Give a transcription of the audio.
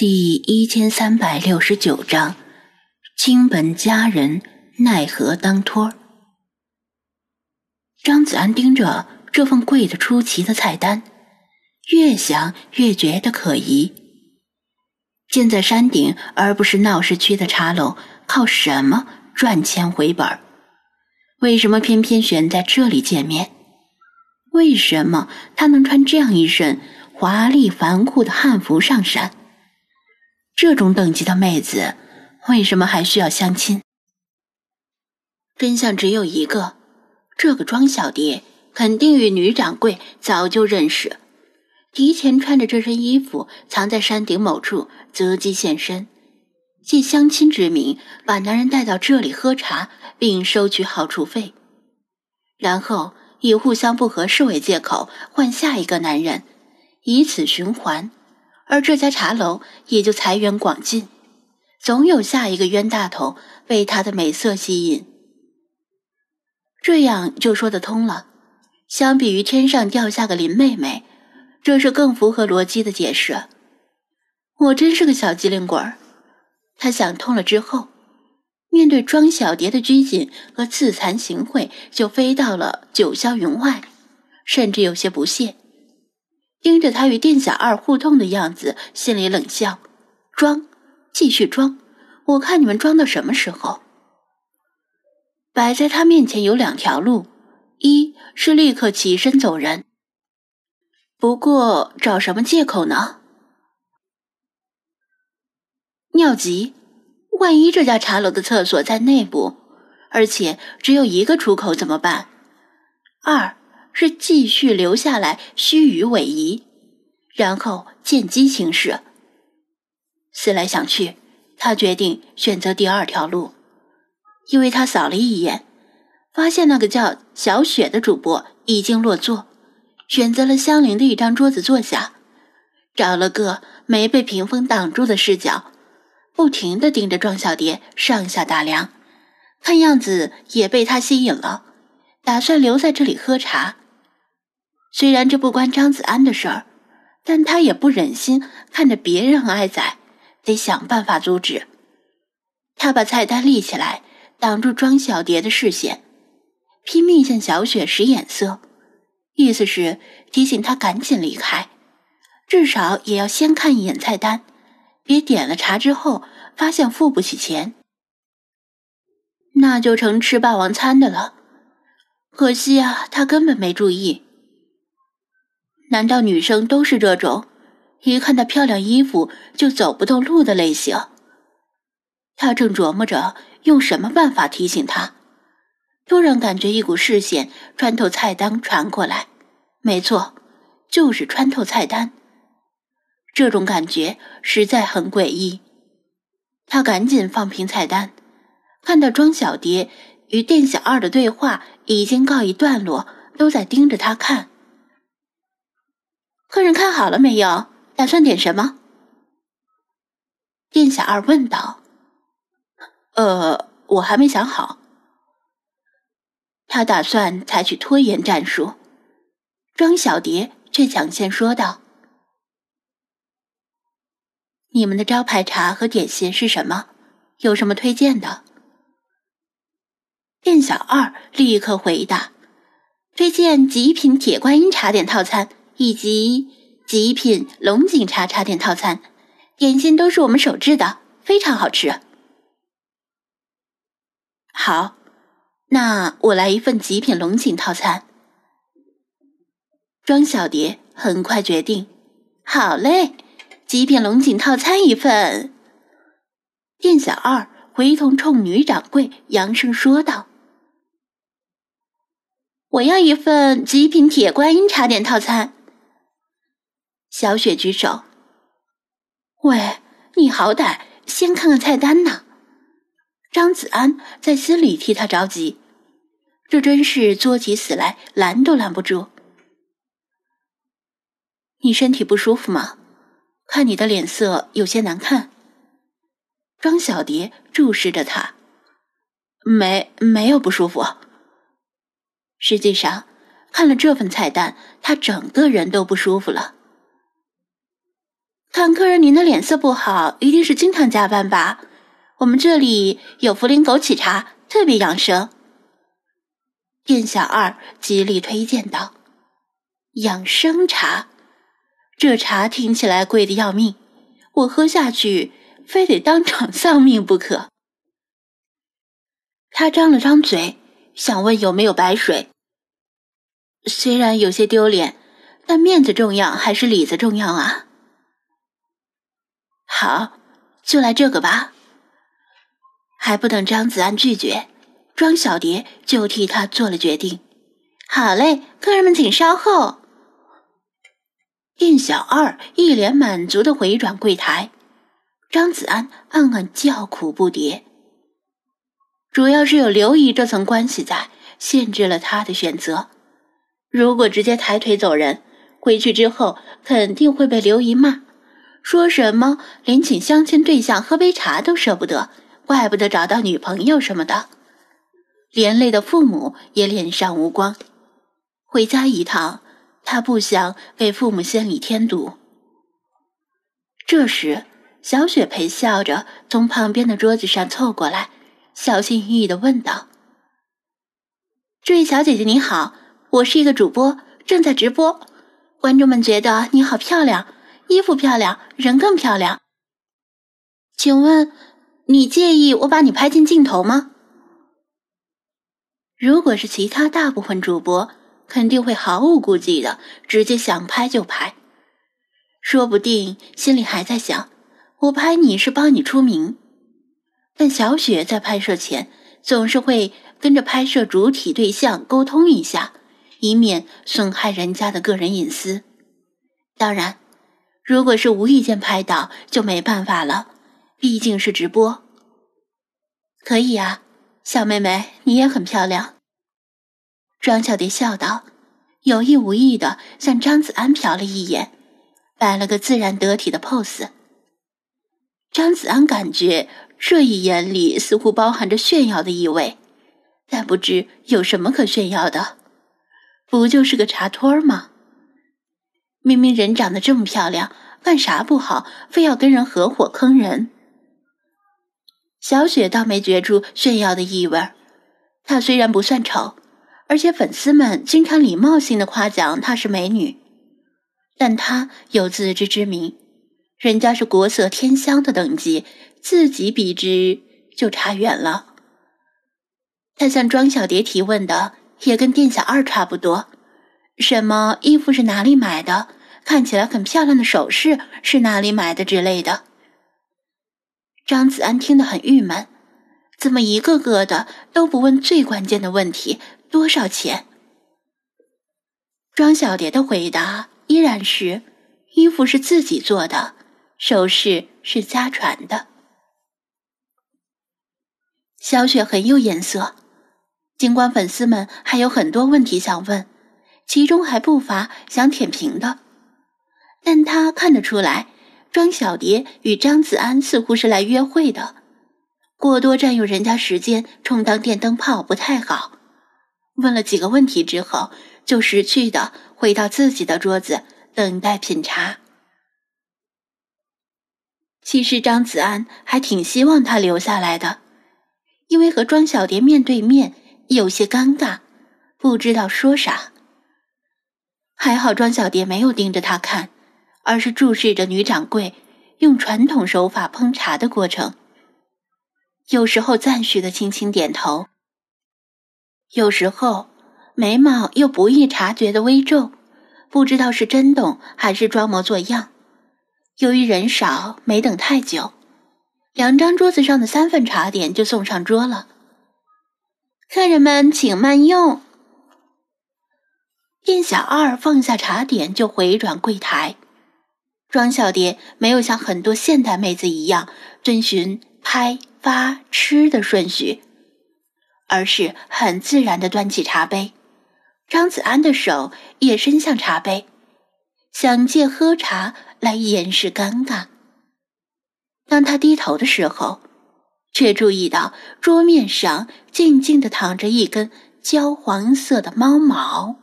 第一千三百六十九章，亲本佳人奈何当托。张子安盯着这份贵得出奇的菜单，越想越觉得可疑。建在山顶而不是闹市区的茶楼，靠什么赚钱回本？为什么偏偏选在这里见面？为什么他能穿这样一身华丽繁酷的汉服上山？这种等级的妹子，为什么还需要相亲？真相只有一个：这个庄小蝶肯定与女掌柜早就认识，提前穿着这身衣服藏在山顶某处，择机现身，借相亲之名把男人带到这里喝茶，并收取好处费，然后以互相不合适为借口换下一个男人，以此循环。而这家茶楼也就财源广进，总有下一个冤大头被她的美色吸引。这样就说得通了。相比于天上掉下个林妹妹，这是更符合逻辑的解释。我真是个小机灵鬼儿。他想通了之后，面对庄小蝶的拘谨和自惭形秽，就飞到了九霄云外，甚至有些不屑。盯着他与店小二互动的样子，心里冷笑：“装，继续装，我看你们装到什么时候。”摆在他面前有两条路，一是立刻起身走人。不过找什么借口呢？尿急，万一这家茶楼的厕所在内部，而且只有一个出口怎么办？二。是继续留下来虚与委蛇，然后见机行事。思来想去，他决定选择第二条路，因为他扫了一眼，发现那个叫小雪的主播已经落座，选择了相邻的一张桌子坐下，找了个没被屏风挡住的视角，不停的盯着庄小蝶上下打量，看样子也被他吸引了，打算留在这里喝茶。虽然这不关张子安的事儿，但他也不忍心看着别人挨宰，得想办法阻止。他把菜单立起来，挡住庄小蝶的视线，拼命向小雪使眼色，意思是提醒她赶紧离开，至少也要先看一眼菜单，别点了茶之后发现付不起钱，那就成吃霸王餐的了。可惜啊，他根本没注意。难道女生都是这种，一看到漂亮衣服就走不动路的类型？他正琢磨着用什么办法提醒她，突然感觉一股视线穿透菜单传过来。没错，就是穿透菜单。这种感觉实在很诡异。他赶紧放平菜单，看到庄小蝶与店小二的对话已经告一段落，都在盯着他看。客人看好了没有？打算点什么？店小二问道。呃，我还没想好。他打算采取拖延战术。庄小蝶却抢先说道：“你们的招牌茶和点心是什么？有什么推荐的？”店小二立刻回答：“推荐极品铁观音茶点套餐。”以及极品龙井茶茶点套餐，点心都是我们手制的，非常好吃。好，那我来一份极品龙井套餐。庄小蝶很快决定，好嘞，极品龙井套餐一份。店小二回头冲女掌柜扬声说道：“我要一份极品铁观音茶点套餐。”小雪举手：“喂，你好歹先看看菜单呢！”张子安在心里替他着急，这真是作起死来拦都拦不住。你身体不舒服吗？看你的脸色有些难看。庄小蝶注视着他，没没有不舒服。实际上，看了这份菜单，他整个人都不舒服了。看客人您的脸色不好，一定是经常加班吧？我们这里有茯苓枸杞茶，特别养生。店小二极力推荐道：“养生茶，这茶听起来贵的要命，我喝下去非得当场丧命不可。”他张了张嘴，想问有没有白水。虽然有些丢脸，但面子重要还是里子重要啊？好，就来这个吧。还不等张子安拒绝，庄小蝶就替他做了决定。好嘞，客人们请稍后。店小二一脸满足的回转柜台，张子安暗暗叫苦不迭。主要是有刘姨这层关系在，限制了他的选择。如果直接抬腿走人，回去之后肯定会被刘姨骂。说什么连请相亲对象喝杯茶都舍不得，怪不得找到女朋友什么的，连累的父母也脸上无光。回家一趟，他不想给父母心里添堵。这时，小雪陪笑着从旁边的桌子上凑过来，小心翼翼的问道：“这位小姐姐你好，我是一个主播，正在直播，观众们觉得你好漂亮。”衣服漂亮，人更漂亮。请问，你介意我把你拍进镜头吗？如果是其他大部分主播，肯定会毫无顾忌的直接想拍就拍，说不定心里还在想：我拍你是帮你出名。但小雪在拍摄前总是会跟着拍摄主体对象沟通一下，以免损害人家的个人隐私。当然。如果是无意间拍到，就没办法了，毕竟是直播。可以啊，小妹妹，你也很漂亮。庄小蝶笑道，有意无意的向张子安瞟了一眼，摆了个自然得体的 pose。张子安感觉这一眼里似乎包含着炫耀的意味，但不知有什么可炫耀的，不就是个茶托儿吗？明明人长得这么漂亮，干啥不好，非要跟人合伙坑人？小雪倒没觉出炫耀的意味她虽然不算丑，而且粉丝们经常礼貌性的夸奖她是美女，但她有自知之明，人家是国色天香的等级，自己比之就差远了。她向庄小蝶提问的也跟店小二差不多。什么衣服是哪里买的？看起来很漂亮的首饰是哪里买的之类的。张子安听得很郁闷，怎么一个个的都不问最关键的问题：多少钱？庄小蝶的回答依然是：衣服是自己做的，首饰是家传的。小雪很有眼色，尽管粉丝们还有很多问题想问。其中还不乏想舔屏的，但他看得出来，庄小蝶与张子安似乎是来约会的，过多占用人家时间，充当电灯泡不太好。问了几个问题之后，就识趣的回到自己的桌子等待品茶。其实张子安还挺希望他留下来的，因为和庄小蝶面对面有些尴尬，不知道说啥。还好庄小蝶没有盯着他看，而是注视着女掌柜用传统手法烹茶的过程。有时候赞许的轻轻点头，有时候眉毛又不易察觉的微皱，不知道是真懂还是装模作样。由于人少，没等太久，两张桌子上的三份茶点就送上桌了。客人们请慢用。店小二放下茶点，就回转柜台。庄小蝶没有像很多现代妹子一样遵循拍、发、吃的顺序，而是很自然的端起茶杯。张子安的手也伸向茶杯，想借喝茶来掩饰尴尬。当他低头的时候，却注意到桌面上静静的躺着一根焦黄色的猫毛。